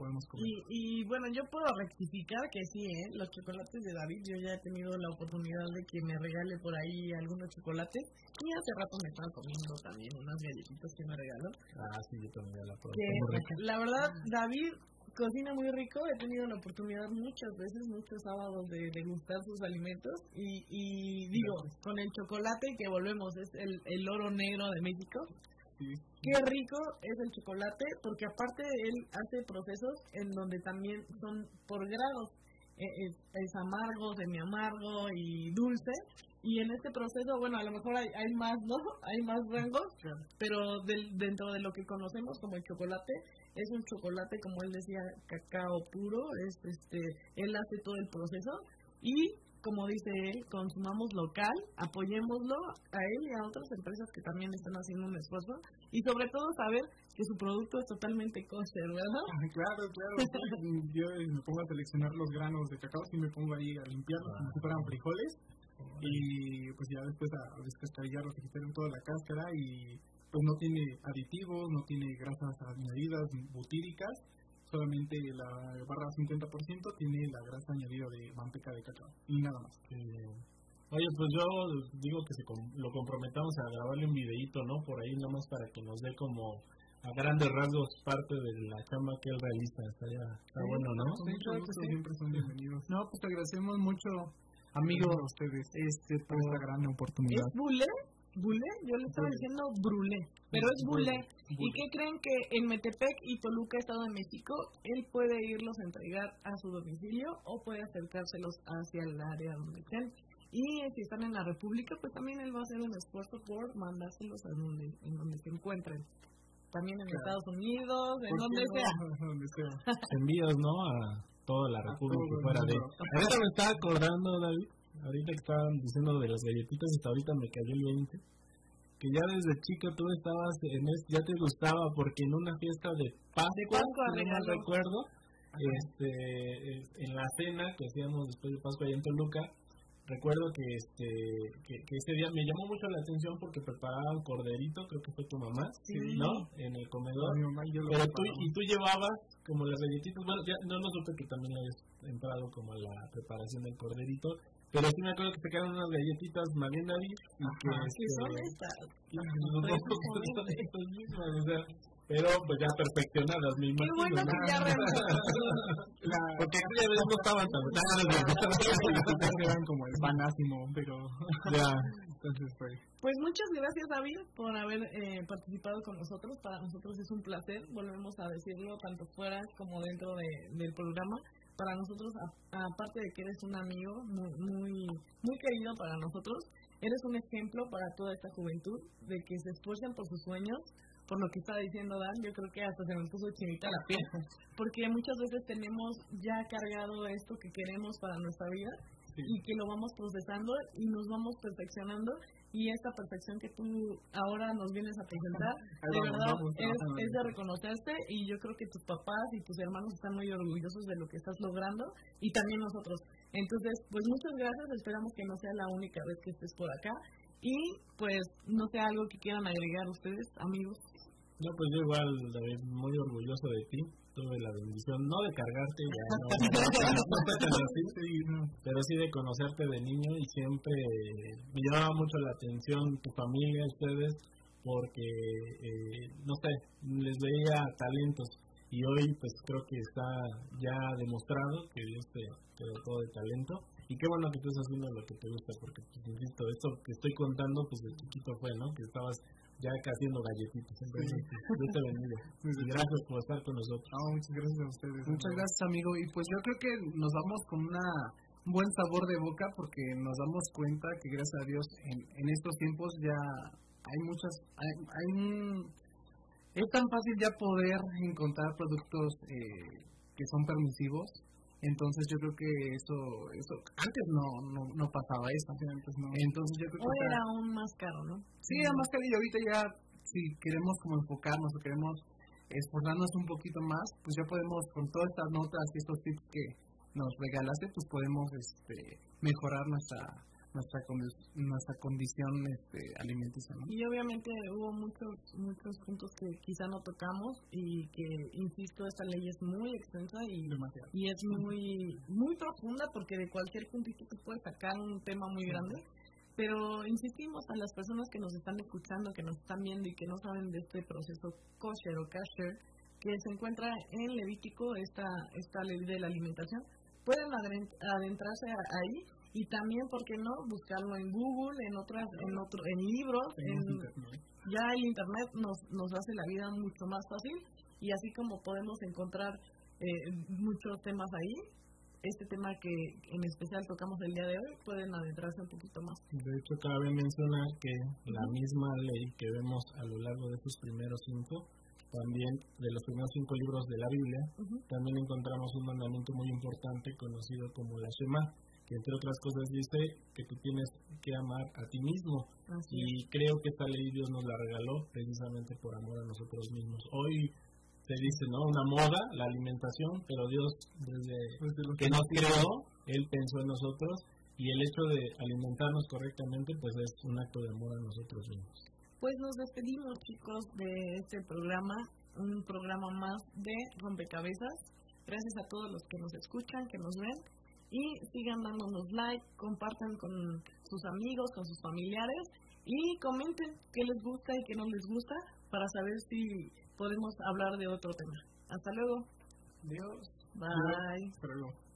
Podemos comer. Y, y, bueno, yo puedo rectificar que sí, ¿eh? los chocolates de David, yo ya he tenido la oportunidad de que me regale por ahí algunos chocolates. Y hace rato me estaba comiendo también unas galletitas que me regaló. Ah, sí, yo también la probé. La verdad, David cocina muy rico, he tenido la oportunidad muchas veces, muchos sábados de degustar sus alimentos y, y digo, con el chocolate que volvemos, es el, el oro negro de México. Qué rico es el chocolate, porque aparte él hace procesos en donde también son por grados. E, es, es amargo, semi amargo y dulce, y en este proceso, bueno, a lo mejor hay, hay más, ¿no? Hay más rangos, pero dentro de lo que conocemos como el chocolate, es un chocolate, como él decía, cacao puro, es este, él hace todo el proceso y como dice él, consumamos local, apoyémoslo a él y a otras empresas que también están haciendo un esfuerzo y sobre todo saber que su producto es totalmente kosher, ¿verdad? Claro, claro. Yo me pongo a seleccionar los granos de cacao y me pongo ahí a limpiarlos como si fueran frijoles y pues ya después a, descascarillarlos, a quitar toda la cáscara y pues no tiene aditivos, no tiene grasas añadidas butíricas, solamente la barra 50% tiene la grasa añadida de manteca de cacao y nada más. Oye, pues yo digo que se lo comprometamos a grabarle un videito, ¿no? Por ahí nada más para que nos dé como a grandes rasgos parte de la chamba que él realiza. Está, bueno, ¿no? Sí, claro que siempre son bienvenidos. No, pues te agradecemos mucho, amigos, a ustedes, este, por esta gran oportunidad. ¿Es Bule? ¿Bule? Yo le estaba diciendo Brule, pero es Bule. ¿Y qué creen que en Metepec y Toluca, Estado de México, él puede irlos a entregar a su domicilio o puede acercárselos hacia el área donde estén? Y si están en la República, pues también él va a hacer un esfuerzo por mandárselos a donde, en donde se encuentren. También en Estados Unidos, en donde sea. Envíos, ¿no? A toda la República fuera de... Ahorita me estaba acordando, David, ahorita que estaban diciendo de las galletitas, hasta ahorita me cayó el 20 que ya desde chico tú estabas en ya te gustaba porque en una fiesta de Pascua, de no recuerdo, este, en la cena que hacíamos después de Pascua allá en Toluca, recuerdo que este que, ese día me llamó mucho la atención porque preparaban corderito creo que fue tu mamá no en el comedor. Pero tú y tú llevabas como las galletitas bueno ya no no supe que también habías entrado como a la preparación del corderito pero sí me acuerdo que te quedaron unas galletitas Magendari y que, este, son estas estas mismas o sea pero pues ya perfeccionadas, me imagino. Qué bueno que ya Porque ya no estaban tan eran como el panásimo, pero ya. Entonces fue. Pues muchas gracias David por haber eh, participado con nosotros. Para nosotros es un placer, volvemos a decirlo tanto fuera como dentro de, del programa. Para nosotros, aparte de que eres un amigo muy, muy, muy querido para nosotros, eres un ejemplo para toda esta juventud de que se esfuercen por sus sueños, por lo que está diciendo Dan, yo creo que hasta se me puso chinita la piel, porque muchas veces tenemos ya cargado esto que queremos para nuestra vida y que lo vamos procesando y nos vamos perfeccionando y esta perfección que tú ahora nos vienes a presentar, de verdad es, es, de reconocerte y yo creo que tus papás y tus hermanos están muy orgullosos de lo que estás logrando y también nosotros. Entonces, pues muchas gracias, esperamos que no sea la única vez que estés por acá y pues no sea algo que quieran agregar ustedes, amigos. No, pues yo igual, David, muy orgulloso de ti. Tuve la bendición, no de cargarte, ya no, pero sí de conocerte de niño y siempre me llamaba mucho la atención tu familia, ustedes, porque, eh, no sé, les veía talentos y hoy pues creo que está ya demostrado que Dios te, te dotó de talento. Y qué bueno que tú estás haciendo lo que te gusta porque pues, insisto esto que estoy contando pues de chiquito fue no que estabas ya acá haciendo galletitas. Dios te bendiga. Gracias por estar con nosotros. muchas gracias a ustedes. Muchas gracias, amigo. Y pues yo creo que nos vamos con una, un buen sabor de boca porque nos damos cuenta que gracias a Dios en, en estos tiempos ya hay muchas... Hay, hay es tan fácil ya poder encontrar productos eh, que son permisivos entonces yo creo que eso, eso antes no, no, no pasaba eso. antes no. Entonces yo creo que... Hoy era aún más caro, ¿no? Sí, era más caro y ahorita ya si queremos como enfocarnos o queremos esforzarnos un poquito más, pues ya podemos con todas estas notas y estos tips que nos regalaste, pues podemos este, mejorar nuestra nuestra nuestra condición este, alimenticia. Y obviamente hubo muchos muchos puntos que quizá no tocamos y que, insisto, esta ley es muy extensa y, y es muy muy profunda porque de cualquier puntito se puede sacar un tema muy grande. Pero insistimos a las personas que nos están escuchando, que nos están viendo y que no saben de este proceso kosher o kasher, que se encuentra en Levítico, esta, esta ley de la alimentación, pueden adentrarse ahí y también, ¿por qué no?, buscarlo en Google, en otras, en otro, en libros, ya el Internet nos, nos hace la vida mucho más fácil y así como podemos encontrar eh, muchos temas ahí, este tema que en especial tocamos el día de hoy, pueden adentrarse un poquito más. De hecho, cabe mencionar que la misma ley que vemos a lo largo de estos primeros cinco, también de los primeros cinco libros de la Biblia, también encontramos un mandamiento muy importante conocido como la Shema que entre otras cosas dice que tú tienes que amar a ti mismo. y creo que esta ley Dios nos la regaló precisamente por amor a nosotros mismos. Hoy se dice, ¿no? Una moda, la alimentación, pero Dios desde, que nos creó, Él pensó en nosotros y el hecho de alimentarnos correctamente pues es un acto de amor a nosotros mismos. Pues nos despedimos chicos de este programa, un programa más de rompecabezas. Gracias a todos los que nos escuchan, que nos ven y sigan dándonos like, compartan con sus amigos, con sus familiares y comenten qué les gusta y qué no les gusta para saber si podemos hablar de otro tema. Hasta luego. Adiós. Bye. Hasta luego.